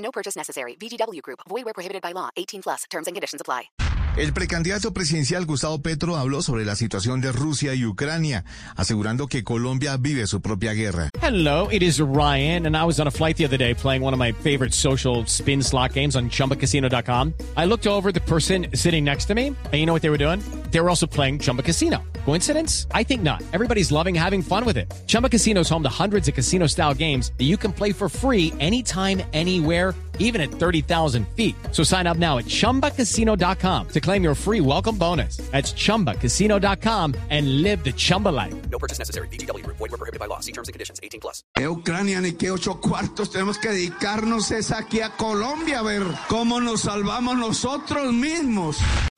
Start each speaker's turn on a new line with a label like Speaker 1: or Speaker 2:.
Speaker 1: No purchase necessary. VGW Group. Void where prohibited by law. 18 plus. Terms and conditions apply.
Speaker 2: El precandidato presidencial Gustavo Petro habló sobre la situación de Rusia y Ucrania, asegurando que Colombia vive su propia guerra.
Speaker 3: Hello, it is Ryan, and I was on a flight the other day playing one of my favorite social spin slot games on ChumbaCasino.com. I looked over the person sitting next to me, and you know what they were doing? They were also playing Chumba Casino. Coincidence? I think not. Everybody's loving having fun with it. Chumba Casino is home to hundreds of casino-style games that you can play for free anytime, anywhere even at 30,000 feet. So sign up now at ChumbaCasino.com to claim your free welcome bonus. That's ChumbaCasino.com and live the Chumba life.
Speaker 4: No purchase necessary. VGW. Void were prohibited by law. See terms and conditions. 18 plus.
Speaker 5: Ucrania ni que ocho cuartos tenemos que dedicarnos es aquí a Colombia a ver cómo nos salvamos nosotros mismos.